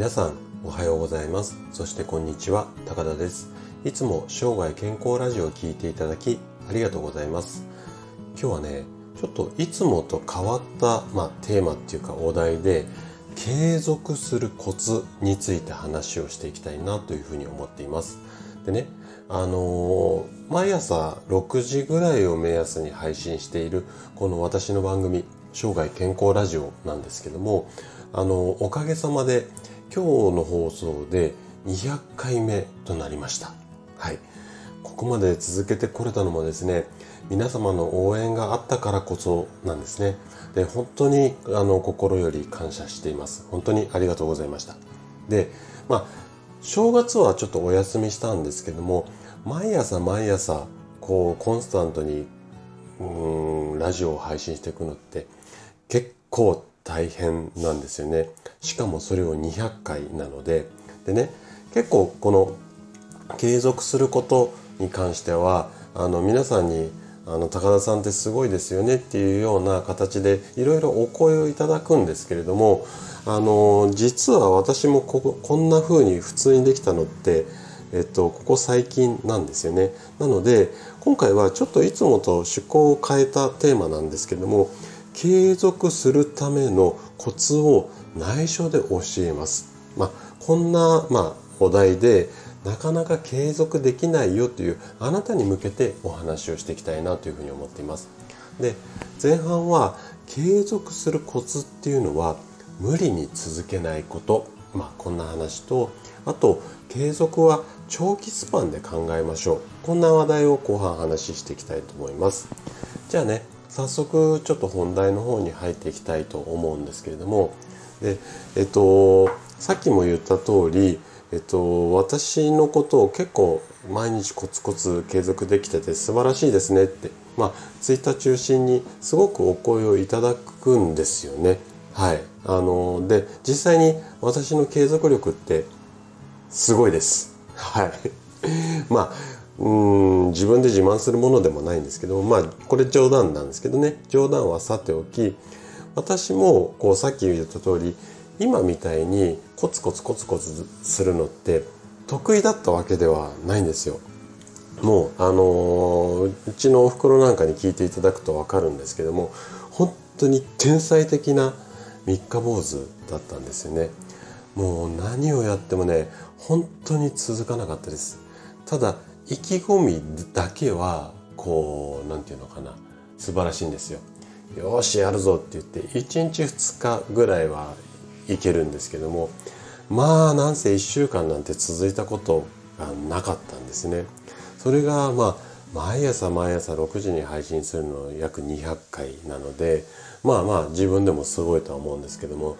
皆さんおはようございます。そしてこんにちは。高田です。いつも生涯健康ラジオを聴いていただきありがとうございます。今日はねちょっといつもと変わった、まあ、テーマっていうかお題で継続するコツについて話をしていきたいなというふうに思っています。でねあのー、毎朝6時ぐらいを目安に配信しているこの私の番組生涯健康ラジオなんですけどもあのおかげさまで今日の放送で200回目となりました。はい。ここまで続けてこれたのもですね皆様の応援があったからこそなんですね。で本当にあの心より感謝しています。本当にありがとうございました。でまあ正月はちょっとお休みしたんですけども毎朝毎朝こうコンスタントにうんラジオを配信していくのって結構大変なんですよね。しかもそれを200回なのででね結構この継続することに関してはあの皆さんにあの高田さんってすごいですよねっていうような形でいろいろお声をいただくんですけれどもあの実は私もここんな風に普通にできたのってえっと、ここ最近なんですよね。なので、今回はちょっといつもと趣向を変えたテーマなんですけども、継続するためのコツを内緒で教えます。まあ、こんな、まあ、お題でなかなか継続できないよというあなたに向けてお話をしていきたいなというふうに思っています。で前半は継続するコツっていうのは無理に続けないこと、まあ、こんな話とあと継続は長期スパンで考えましょうこんな話題を後半話していきたいと思いますじゃあね早速ちょっと本題の方に入っていきたいと思うんですけれどもでえっとさっきも言った通りえっと私のことを結構毎日コツコツ継続できてて素晴らしいですねってまあツイッター中心にすごくお声をいただくんですよね。はい。あので実際に私の継続力ってすごいです。はい。まあうん自分で自慢するものでもないんですけどまあこれ冗談なんですけどね。冗談はさておき私もこうさっき言った通り今みたいにコツコツコツコツするのって得意だったわけではないんですよ。もうあのー、うちのお袋なんかに聞いていただくと分かるんですけども本当に天才的な三日坊主だったんですよね。もう何をやってもね本当に続かなかったです。ただ意気込みだけはこう何て言うのかな素晴らしいんですよ。よしやるぞって言って1日2日ぐらいはいけるんですけどもまあなんせ1週間なんて続いたことがなかったんですね。それがまあ毎朝毎朝6時に配信するの約200回なのでまあまあ自分でもすごいとは思うんですけども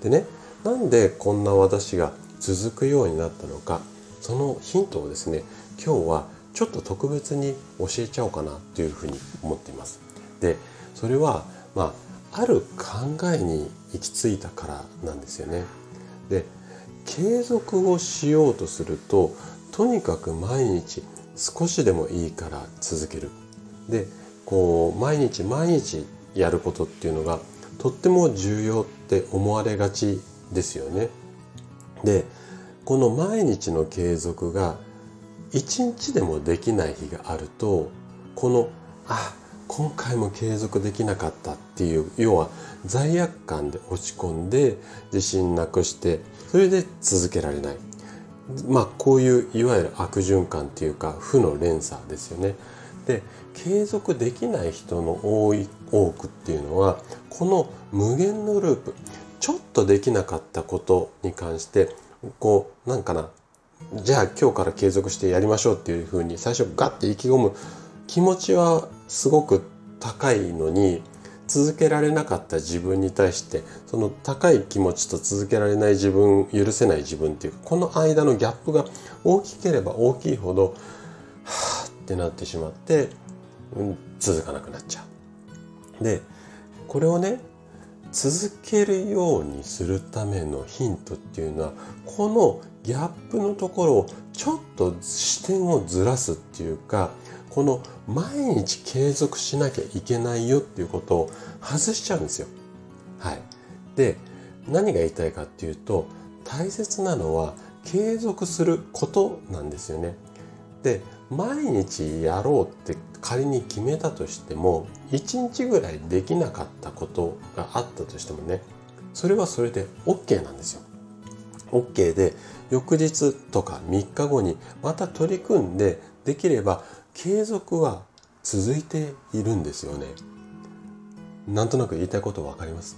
でねなんでこんな私が続くようになったのかそのヒントをですね今日はちょっと特別に教えちゃおうかなというふうに思っています。でそれはまあある考えに行き着いたからなんですよね。で継続をしようとするととにかく毎日少しでもいいから続ける。でこう毎日毎日やることっていうのがとっても重要って思われがちですよね。でこの毎日の継続が一日でもできない日があるとこのあ今回も継続できなかったっていう要は罪悪感で落ち込んで自信なくしてそれで続けられないまあこういういわゆる悪循環っていうか負の連鎖ですよね。で継続できない人の多い多くっていうのはこの無限のループちょっとできなかったことに関してこうなんかなじゃあ今日から継続してやりましょうっていうふうに最初ガッて意気込む気持ちはすごく高いのに続けられなかった自分に対してその高い気持ちと続けられない自分許せない自分っていうこの間のギャップが大きければ大きいほどはあってなってしまって、うん、続かなくなっちゃう。でこれをね続けるようにするためのヒントっていうのはこのギャップのところをちょっと視点をずらすっていうかこの毎日継続しなきゃいけないよっていうことを外しちゃうんですよ。はい。で、何が言いたいかっていうと、大切なのは継続することなんですよね。で毎日やろうって仮に決めたとしても1日ぐらいできなかったことがあったとしてもねそれはそれで OK なんですよ。OK で翌日とか3日後にまた取り組んでできれば継続は続いているんですよね。なんとなく言いたいこと分かります？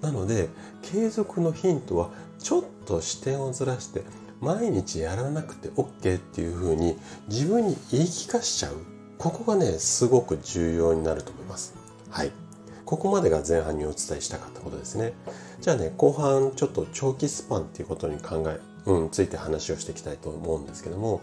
なので継続のヒントはちょっと視点をずらして毎日やらなくて OK っていうふうに自分に言い聞かしちゃう。ここがねすごく重要になると思います。はい。ここまでが前半にお伝えしたかったことですね。じゃあね後半ちょっと長期スパンっていうことに考え、うん、ついて話をしていきたいと思うんですけども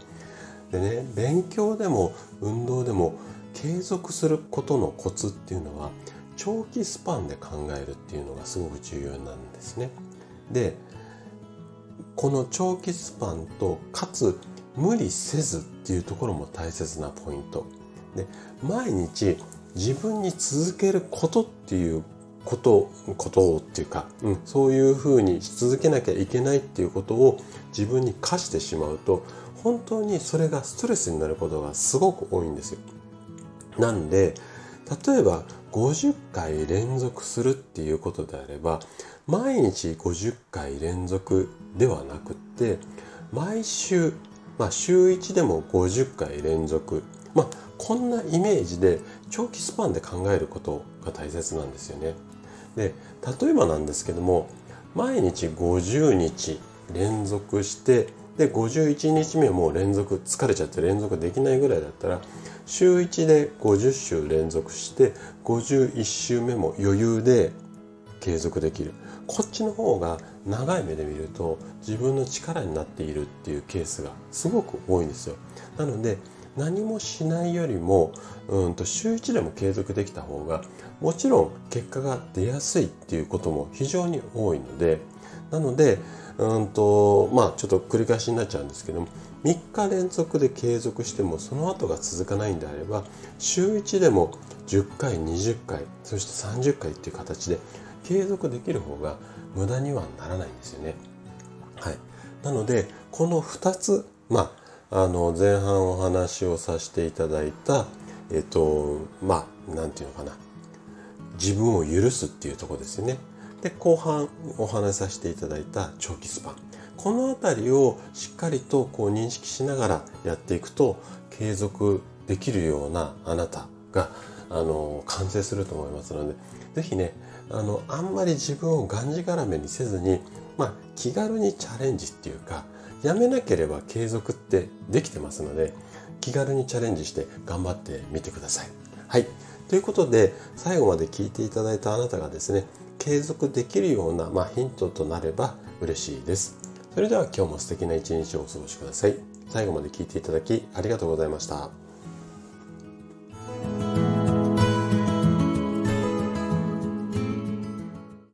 でね勉強でも運動でも継続することのコツっていうのは長期スパンで考えるっていうのがすごく重要なんですね。でこの長期スパンとかつ無理せずっていうところも大切なポイントで毎日自分に続けることっていうことことっていうか、うん、そういうふうにし続けなきゃいけないっていうことを自分に課してしまうと本当にそれがストレスになることがすごく多いんですよ。なんで例えば50回連続するっていうことであれば毎日50回連続ではなくって毎週、まあ、週1でも50回連続まあこんなイメージで長期スパンで考えることが大切なんですよね。で例えばなんですけども毎日50日連続してで51日目もう連続疲れちゃって連続できないぐらいだったら週1で50週連続して51週目も余裕で継続できる。こっちの方が長い目で見ると自分の力になっているっていうケースがすごく多いんですよ。なので何もしないよりもうんと週1でも継続できた方がもちろん結果が出やすいっていうことも非常に多いのでなのでうんとまあちょっと繰り返しになっちゃうんですけども3日連続で継続してもその後が続かないんであれば週1でも10回20回そして30回っていう形で継続できる方が無駄にはならないんですよね。はい、なのでこの2つまああの前半お話をさせていただいたえっとまあ何て言うのかな自分を許すっていうとこですよね。で後半お話しさせていただいた長期スパンこの辺りをしっかりとこう認識しながらやっていくと継続できるようなあなたがあの完成すると思いますので是非ねあのあんまり自分をがんじがらめにせずに、まあ、気軽にチャレンジっていうかやめなければ継続ってできてますので気軽にチャレンジして頑張ってみてください。はいということで最後まで聞いていただいたあなたがですね継続できるような、まあ、ヒントとなれば嬉しいです。それでは今日も素敵な一日をお過ごしください。最後まで聞いていただきありがとうございました。